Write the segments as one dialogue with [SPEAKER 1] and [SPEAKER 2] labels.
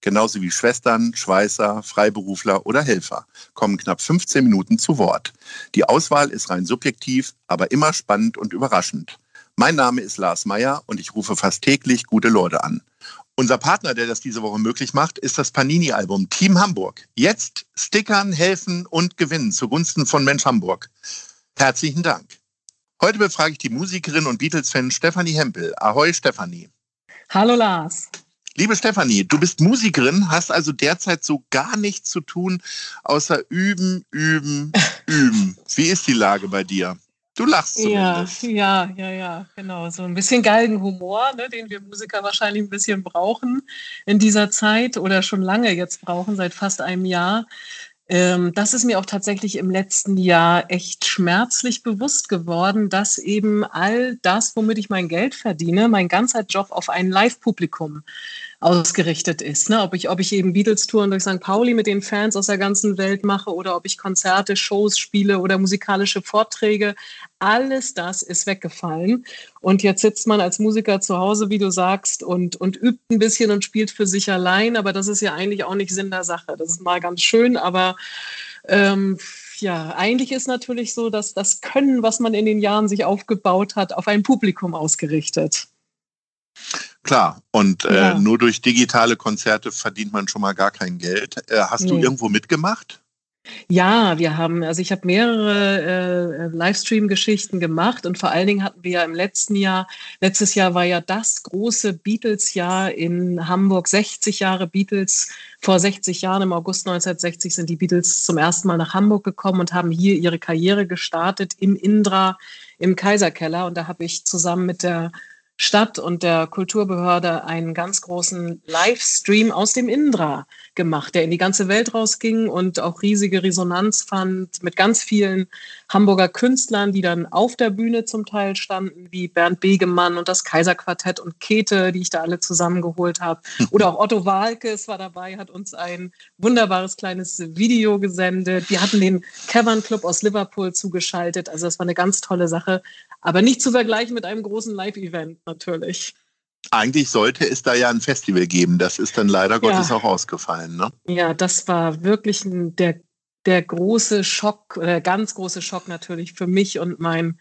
[SPEAKER 1] genauso wie Schwestern, Schweißer, Freiberufler oder Helfer, kommen knapp 15 Minuten zu Wort. Die Auswahl ist rein subjektiv, aber immer spannend und überraschend. Mein Name ist Lars Meyer und ich rufe fast täglich gute Leute an. Unser Partner, der das diese Woche möglich macht, ist das Panini-Album Team Hamburg. Jetzt stickern, helfen und gewinnen zugunsten von Mensch Hamburg. Herzlichen Dank. Heute befrage ich die Musikerin und Beatles-Fan Stefanie Hempel. Ahoi, Stefanie.
[SPEAKER 2] Hallo, Lars.
[SPEAKER 1] Liebe Stefanie, du bist Musikerin, hast also derzeit so gar nichts zu tun, außer üben, üben, üben. Wie ist die Lage bei dir? Du lachst zumindest.
[SPEAKER 2] Ja, ja, ja, ja, genau. So ein bisschen Galgenhumor, ne, den wir Musiker wahrscheinlich ein bisschen brauchen in dieser Zeit oder schon lange jetzt brauchen, seit fast einem Jahr. Ähm, das ist mir auch tatsächlich im letzten Jahr echt schmerzlich bewusst geworden, dass eben all das, womit ich mein Geld verdiene, mein ganzer Job auf ein Live-Publikum ausgerichtet ist. Ne? Ob, ich, ob ich eben Beatles-Touren durch St. Pauli mit den Fans aus der ganzen Welt mache oder ob ich Konzerte, Shows spiele oder musikalische Vorträge, alles das ist weggefallen. Und jetzt sitzt man als Musiker zu Hause, wie du sagst, und, und übt ein bisschen und spielt für sich allein. Aber das ist ja eigentlich auch nicht Sinn der Sache. Das ist mal ganz schön, aber ähm, ja, eigentlich ist natürlich so, dass das Können, was man in den Jahren sich aufgebaut hat, auf ein Publikum ausgerichtet.
[SPEAKER 1] Klar, und äh, ja. nur durch digitale Konzerte verdient man schon mal gar kein Geld. Äh, hast nee. du irgendwo mitgemacht?
[SPEAKER 2] Ja, wir haben, also ich habe mehrere äh, Livestream-Geschichten gemacht und vor allen Dingen hatten wir ja im letzten Jahr, letztes Jahr war ja das große Beatles-Jahr in Hamburg, 60 Jahre Beatles. Vor 60 Jahren, im August 1960, sind die Beatles zum ersten Mal nach Hamburg gekommen und haben hier ihre Karriere gestartet im Indra, im Kaiserkeller. Und da habe ich zusammen mit der Stadt und der Kulturbehörde einen ganz großen Livestream aus dem Indra gemacht, der in die ganze Welt rausging und auch riesige Resonanz fand mit ganz vielen Hamburger Künstlern, die dann auf der Bühne zum Teil standen, wie Bernd Begemann und das Kaiserquartett und Käthe, die ich da alle zusammengeholt habe. Oder auch Otto Walkes war dabei, hat uns ein wunderbares kleines Video gesendet. Wir hatten den Cavern Club aus Liverpool zugeschaltet. Also das war eine ganz tolle Sache. Aber nicht zu vergleichen mit einem großen Live-Event natürlich.
[SPEAKER 1] Eigentlich sollte es da ja ein Festival geben. Das ist dann leider Gottes auch ausgefallen. Ne?
[SPEAKER 2] Ja, das war wirklich ein, der, der große Schock, der ganz große Schock natürlich für mich und mein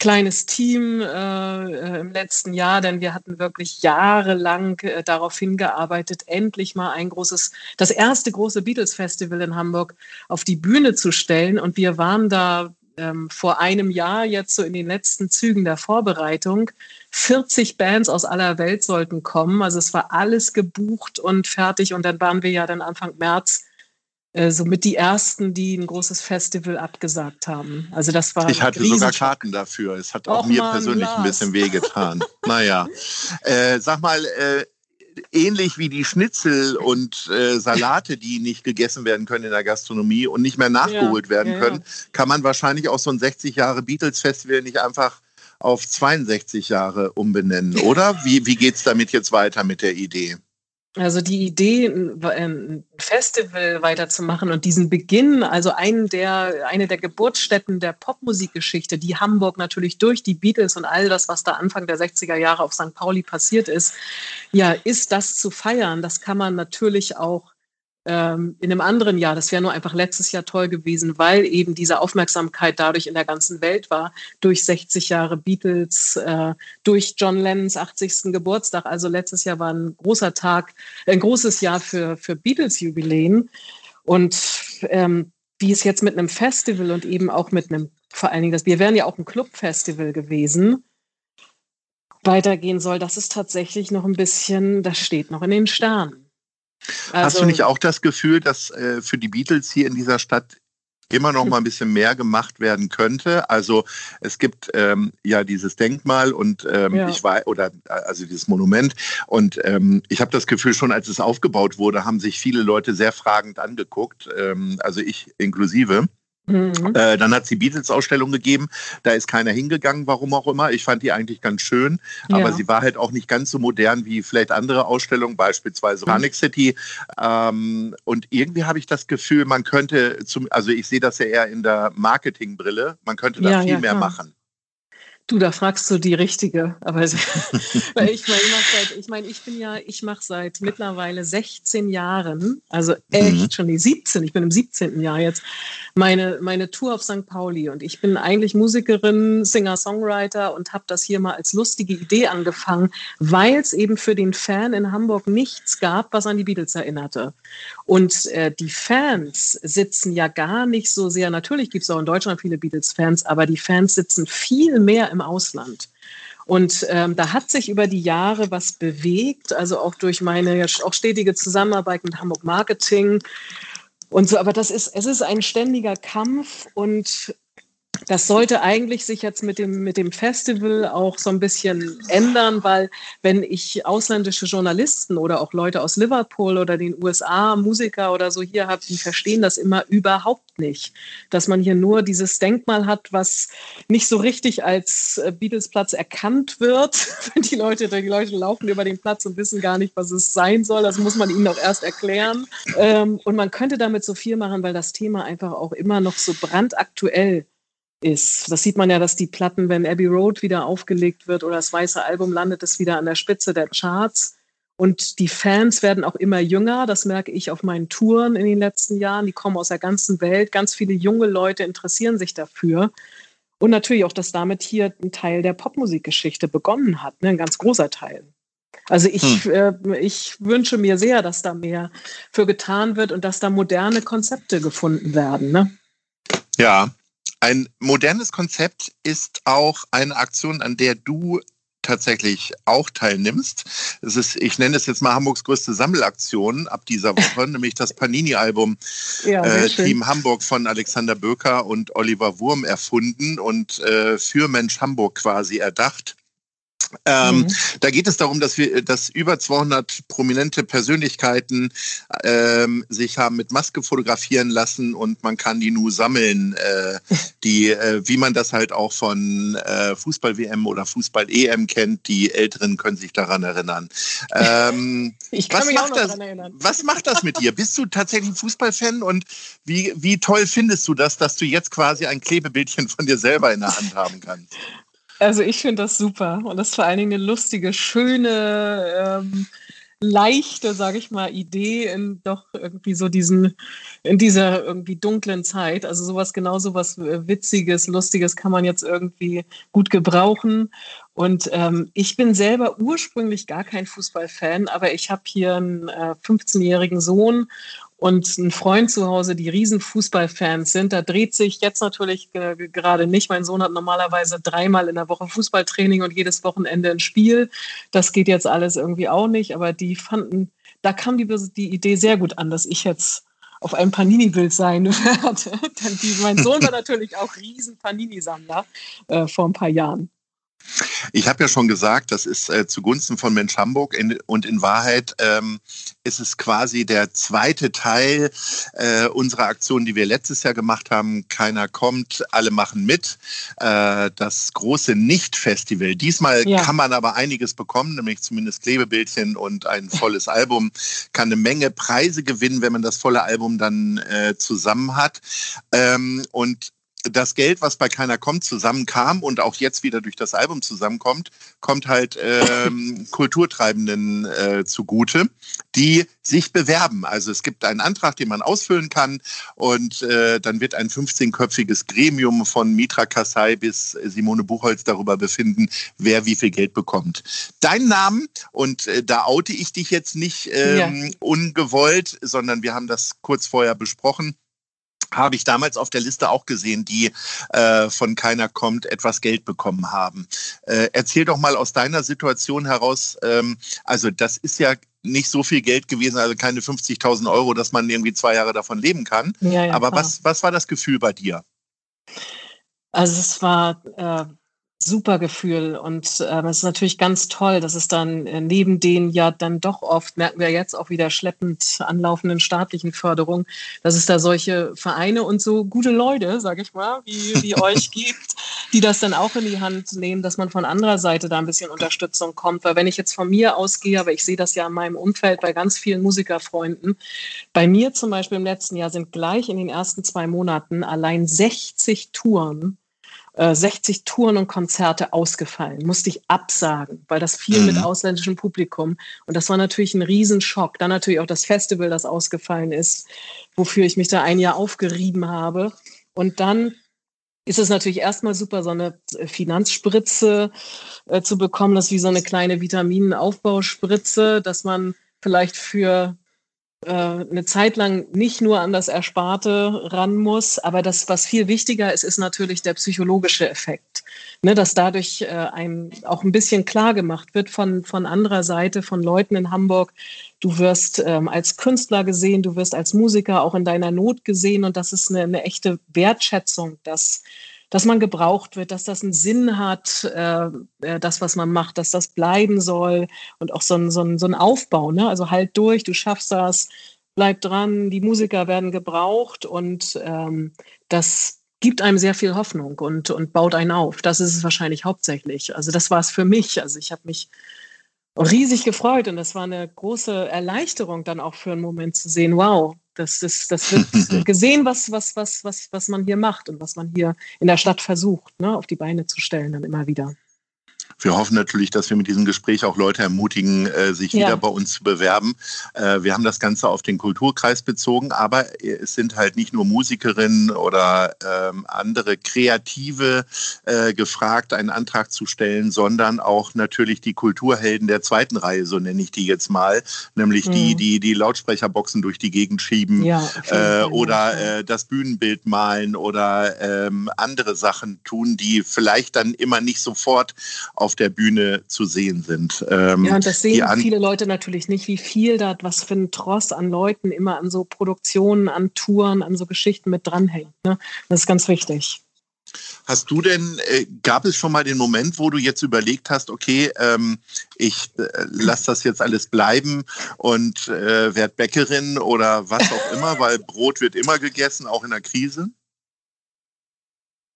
[SPEAKER 2] kleines Team äh, im letzten Jahr, denn wir hatten wirklich jahrelang äh, darauf hingearbeitet, endlich mal ein großes, das erste große Beatles Festival in Hamburg auf die Bühne zu stellen. Und wir waren da ähm, vor einem Jahr jetzt so in den letzten Zügen der Vorbereitung. 40 Bands aus aller Welt sollten kommen. Also es war alles gebucht und fertig. Und dann waren wir ja dann Anfang März äh, somit die ersten, die ein großes Festival abgesagt haben. Also das war.
[SPEAKER 1] Ich hatte sogar Karten dafür. Es hat auch Och, mir Mann, persönlich Lars. ein bisschen wehgetan. naja. Äh, sag mal, äh, ähnlich wie die Schnitzel und äh, Salate, die nicht gegessen werden können in der Gastronomie und nicht mehr nachgeholt ja, werden ja, können, kann man wahrscheinlich auch so ein 60 Jahre Beatles-Festival nicht einfach auf 62 Jahre umbenennen, oder? Wie, wie geht es damit jetzt weiter mit der Idee?
[SPEAKER 2] Also die Idee, ein Festival weiterzumachen und diesen Beginn, also einen der, eine der Geburtsstätten der Popmusikgeschichte, die Hamburg natürlich durch die Beatles und all das, was da Anfang der 60er Jahre auf St. Pauli passiert ist, ja, ist das zu feiern. Das kann man natürlich auch ähm, in einem anderen Jahr, das wäre nur einfach letztes Jahr toll gewesen, weil eben diese Aufmerksamkeit dadurch in der ganzen Welt war, durch 60 Jahre Beatles, äh, durch John Lennons 80. Geburtstag. Also letztes Jahr war ein großer Tag, ein großes Jahr für, für Beatles-Jubiläen. Und ähm, wie es jetzt mit einem Festival und eben auch mit einem, vor allen Dingen, wir wären ja auch ein Clubfestival gewesen, weitergehen soll, das ist tatsächlich noch ein bisschen, das steht noch in den Sternen.
[SPEAKER 1] Also, Hast du nicht auch das Gefühl, dass äh, für die Beatles hier in dieser Stadt immer noch mal ein bisschen mehr gemacht werden könnte. Also es gibt ähm, ja dieses Denkmal und ähm, ja. ich war oder also dieses Monument und ähm, ich habe das Gefühl schon, als es aufgebaut wurde, haben sich viele Leute sehr fragend angeguckt, ähm, also ich inklusive. Mhm. Äh, dann hat es die Beatles-Ausstellung gegeben. Da ist keiner hingegangen, warum auch immer. Ich fand die eigentlich ganz schön, ja. aber sie war halt auch nicht ganz so modern wie vielleicht andere Ausstellungen, beispielsweise mhm. Panic City. Ähm, und irgendwie habe ich das Gefühl, man könnte, zum, also ich sehe das ja eher in der Marketingbrille, man könnte da ja, viel ja, mehr machen.
[SPEAKER 2] Du, da fragst du die richtige. Aber ich meine, ich, seit, ich, mein, ich bin ja, ich mache seit mittlerweile 16 Jahren, also echt mhm. schon die 17, ich bin im 17. Jahr jetzt, meine, meine Tour auf St. Pauli. Und ich bin eigentlich Musikerin, Singer-Songwriter und habe das hier mal als lustige Idee angefangen, weil es eben für den Fan in Hamburg nichts gab, was an die Beatles erinnerte. Und äh, die Fans sitzen ja gar nicht so sehr, natürlich gibt es auch in Deutschland viele Beatles-Fans, aber die Fans sitzen viel mehr im im Ausland. Und ähm, da hat sich über die Jahre was bewegt, also auch durch meine auch stetige Zusammenarbeit mit Hamburg Marketing und so. Aber das ist, es ist ein ständiger Kampf und das sollte eigentlich sich jetzt mit dem, mit dem Festival auch so ein bisschen ändern, weil wenn ich ausländische Journalisten oder auch Leute aus Liverpool oder den USA, Musiker oder so hier habe, die verstehen das immer überhaupt nicht. Dass man hier nur dieses Denkmal hat, was nicht so richtig als äh, Beatles-Platz erkannt wird. die Leute, die Leute laufen über den Platz und wissen gar nicht, was es sein soll. Das muss man ihnen auch erst erklären. Ähm, und man könnte damit so viel machen, weil das Thema einfach auch immer noch so brandaktuell ist. Das sieht man ja, dass die Platten, wenn Abbey Road wieder aufgelegt wird oder das weiße Album, landet es wieder an der Spitze der Charts. Und die Fans werden auch immer jünger. Das merke ich auf meinen Touren in den letzten Jahren. Die kommen aus der ganzen Welt. Ganz viele junge Leute interessieren sich dafür. Und natürlich auch, dass damit hier ein Teil der Popmusikgeschichte begonnen hat, ne? ein ganz großer Teil. Also ich, hm. äh, ich wünsche mir sehr, dass da mehr für getan wird und dass da moderne Konzepte gefunden werden. Ne?
[SPEAKER 1] Ja, ein modernes Konzept ist auch eine Aktion, an der du tatsächlich auch teilnimmst. Es ist, ich nenne es jetzt mal Hamburgs größte Sammelaktion ab dieser Woche, nämlich das Panini-Album ja, äh, Team Hamburg von Alexander Böker und Oliver Wurm erfunden und äh, für Mensch Hamburg quasi erdacht. Ähm, mhm. Da geht es darum, dass wir, dass über 200 prominente Persönlichkeiten ähm, sich haben mit Maske fotografieren lassen und man kann die nur sammeln, äh, die, äh, wie man das halt auch von äh, Fußball-WM oder Fußball-EM kennt. Die Älteren können sich daran erinnern. Ähm,
[SPEAKER 2] ich kann mich auch noch
[SPEAKER 1] das,
[SPEAKER 2] daran erinnern.
[SPEAKER 1] Was macht das mit dir? Bist du tatsächlich ein Fußballfan und wie, wie toll findest du das, dass du jetzt quasi ein Klebebildchen von dir selber in der Hand haben kannst?
[SPEAKER 2] Also ich finde das super und das ist vor allen Dingen eine lustige, schöne, ähm, leichte, sage ich mal, Idee in doch irgendwie so diesen, in dieser irgendwie dunklen Zeit. Also sowas genau sowas äh, Witziges, Lustiges kann man jetzt irgendwie gut gebrauchen. Und ähm, ich bin selber ursprünglich gar kein Fußballfan, aber ich habe hier einen äh, 15-jährigen Sohn und ein Freund zu Hause, die riesen Fußballfans sind. Da dreht sich jetzt natürlich äh, gerade nicht. Mein Sohn hat normalerweise dreimal in der Woche Fußballtraining und jedes Wochenende ein Spiel. Das geht jetzt alles irgendwie auch nicht. Aber die fanden, da kam die, die Idee sehr gut an, dass ich jetzt auf einem Panini-Bild sein werde. mein Sohn war natürlich auch riesen Panini-Sammler äh, vor ein paar Jahren.
[SPEAKER 1] Ich habe ja schon gesagt, das ist äh, zugunsten von Mensch Hamburg in, und in Wahrheit ähm, ist es quasi der zweite Teil äh, unserer Aktion, die wir letztes Jahr gemacht haben. Keiner kommt, alle machen mit. Äh, das große Nicht-Festival. Diesmal ja. kann man aber einiges bekommen, nämlich zumindest Klebebildchen und ein volles Album. Kann eine Menge Preise gewinnen, wenn man das volle Album dann äh, zusammen hat. Ähm, und das Geld, was bei keiner kommt, zusammenkam und auch jetzt wieder durch das Album zusammenkommt, kommt halt ähm, Kulturtreibenden äh, zugute, die sich bewerben. Also es gibt einen Antrag, den man ausfüllen kann und äh, dann wird ein 15-köpfiges Gremium von Mitra Kassai bis Simone Buchholz darüber befinden, wer wie viel Geld bekommt. Dein Namen, und äh, da oute ich dich jetzt nicht ähm, ja. ungewollt, sondern wir haben das kurz vorher besprochen, habe ich damals auf der Liste auch gesehen, die äh, von keiner kommt, etwas Geld bekommen haben. Äh, erzähl doch mal aus deiner Situation heraus, ähm, also das ist ja nicht so viel Geld gewesen, also keine 50.000 Euro, dass man irgendwie zwei Jahre davon leben kann. Ja, ja, Aber was, was war das Gefühl bei dir?
[SPEAKER 2] Also es war äh, super Gefühl und äh, es ist natürlich ganz toll, dass es dann äh, neben den ja dann doch oft, merken wir jetzt auch wieder schleppend anlaufenden staatlichen Förderungen, dass es da solche Vereine und so gute Leute, sag ich mal, wie, wie euch gibt, die das dann auch in die Hand nehmen, dass man von anderer Seite da ein bisschen Unterstützung kommt. Weil wenn ich jetzt von mir ausgehe, aber ich sehe das ja in meinem Umfeld bei ganz vielen Musikerfreunden, bei mir zum Beispiel im letzten Jahr sind gleich in den ersten zwei Monaten allein 60 Touren 60 äh, Touren und Konzerte ausgefallen, musste ich absagen, weil das viel mhm. mit ausländischem Publikum. Und das war natürlich ein Riesenschock. Dann natürlich auch das Festival, das ausgefallen ist, wofür ich mich da ein Jahr aufgerieben habe. Und dann ist es natürlich erstmal super, so eine Finanzspritze äh, zu bekommen. Das ist wie so eine kleine Vitaminaufbauspritze, dass man vielleicht für äh, eine Zeit lang nicht nur an das Ersparte ran muss, aber das, was viel wichtiger ist, ist natürlich der psychologische Effekt. Ne, dass dadurch äh, einem auch ein bisschen klar gemacht wird von, von anderer Seite, von Leuten in Hamburg, du wirst ähm, als Künstler gesehen, du wirst als Musiker auch in deiner Not gesehen und das ist eine, eine echte Wertschätzung, dass dass man gebraucht wird, dass das einen Sinn hat, äh, äh, das, was man macht, dass das bleiben soll und auch so ein, so ein, so ein Aufbau. Ne? Also halt durch, du schaffst das, bleib dran, die Musiker werden gebraucht und ähm, das gibt einem sehr viel Hoffnung und, und baut einen auf. Das ist es wahrscheinlich hauptsächlich. Also das war es für mich. Also ich habe mich riesig gefreut und das war eine große Erleichterung dann auch für einen Moment zu sehen, wow, das, ist, das wird gesehen, was, was, was, was, was man hier macht und was man hier in der Stadt versucht, ne, auf die Beine zu stellen, dann immer wieder.
[SPEAKER 1] Wir hoffen natürlich, dass wir mit diesem Gespräch auch Leute ermutigen, äh, sich ja. wieder bei uns zu bewerben. Äh, wir haben das Ganze auf den Kulturkreis bezogen, aber es sind halt nicht nur Musikerinnen oder ähm, andere Kreative äh, gefragt, einen Antrag zu stellen, sondern auch natürlich die Kulturhelden der zweiten Reihe, so nenne ich die jetzt mal, nämlich mhm. die, die die Lautsprecherboxen durch die Gegend schieben ja, äh, oder äh, das Bühnenbild malen oder ähm, andere Sachen tun, die vielleicht dann immer nicht sofort auf der Bühne zu sehen sind.
[SPEAKER 2] Ähm, ja, und das sehen viele Leute natürlich nicht, wie viel da, was für ein Tross an Leuten immer an so Produktionen, an Touren, an so Geschichten mit dranhängt. Ne? Das ist ganz wichtig.
[SPEAKER 1] Hast du denn, äh, gab es schon mal den Moment, wo du jetzt überlegt hast, okay, ähm, ich äh, lasse das jetzt alles bleiben und äh, werde Bäckerin oder was auch immer, weil Brot wird immer gegessen, auch in der Krise?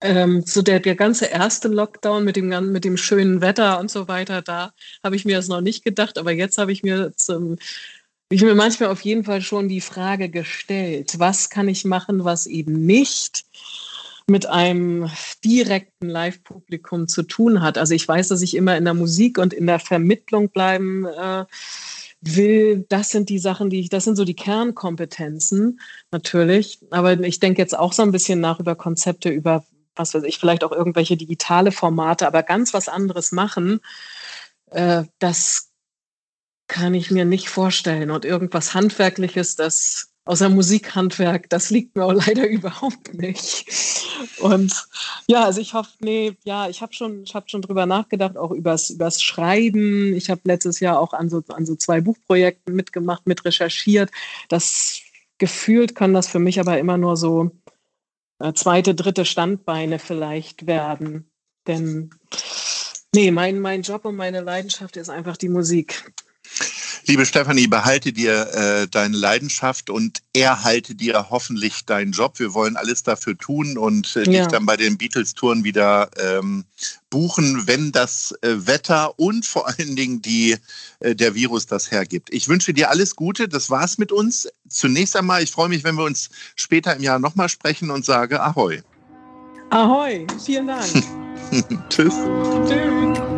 [SPEAKER 2] Ähm, so der, der ganze erste Lockdown mit dem, mit dem schönen Wetter und so weiter, da habe ich mir das noch nicht gedacht, aber jetzt habe ich mir zum, ich mir manchmal auf jeden Fall schon die Frage gestellt, was kann ich machen, was eben nicht mit einem direkten Live-Publikum zu tun hat. Also ich weiß, dass ich immer in der Musik und in der Vermittlung bleiben äh, will. Das sind die Sachen, die ich, das sind so die Kernkompetenzen natürlich. Aber ich denke jetzt auch so ein bisschen nach über Konzepte, über was weiß ich, vielleicht auch irgendwelche digitale Formate, aber ganz was anderes machen, äh, das kann ich mir nicht vorstellen. Und irgendwas Handwerkliches, das außer Musikhandwerk, das liegt mir auch leider überhaupt nicht. Und ja, also ich hoffe, nee, ja, ich habe schon, habe schon drüber nachgedacht, auch übers, übers Schreiben. Ich habe letztes Jahr auch an so, an so zwei Buchprojekten mitgemacht, mit recherchiert. Das gefühlt kann das für mich aber immer nur so zweite, dritte Standbeine vielleicht werden. Denn nee, mein, mein Job und meine Leidenschaft ist einfach die Musik.
[SPEAKER 1] Liebe Stefanie, behalte dir äh, deine Leidenschaft und erhalte dir hoffentlich deinen Job. Wir wollen alles dafür tun und äh, ja. dich dann bei den Beatles-Touren wieder ähm, buchen, wenn das äh, Wetter und vor allen Dingen die, äh, der Virus das hergibt. Ich wünsche dir alles Gute. Das war's mit uns. Zunächst einmal, ich freue mich, wenn wir uns später im Jahr nochmal sprechen und sage Ahoi.
[SPEAKER 2] Ahoi, vielen Dank.
[SPEAKER 1] Tschüss. Tschüss.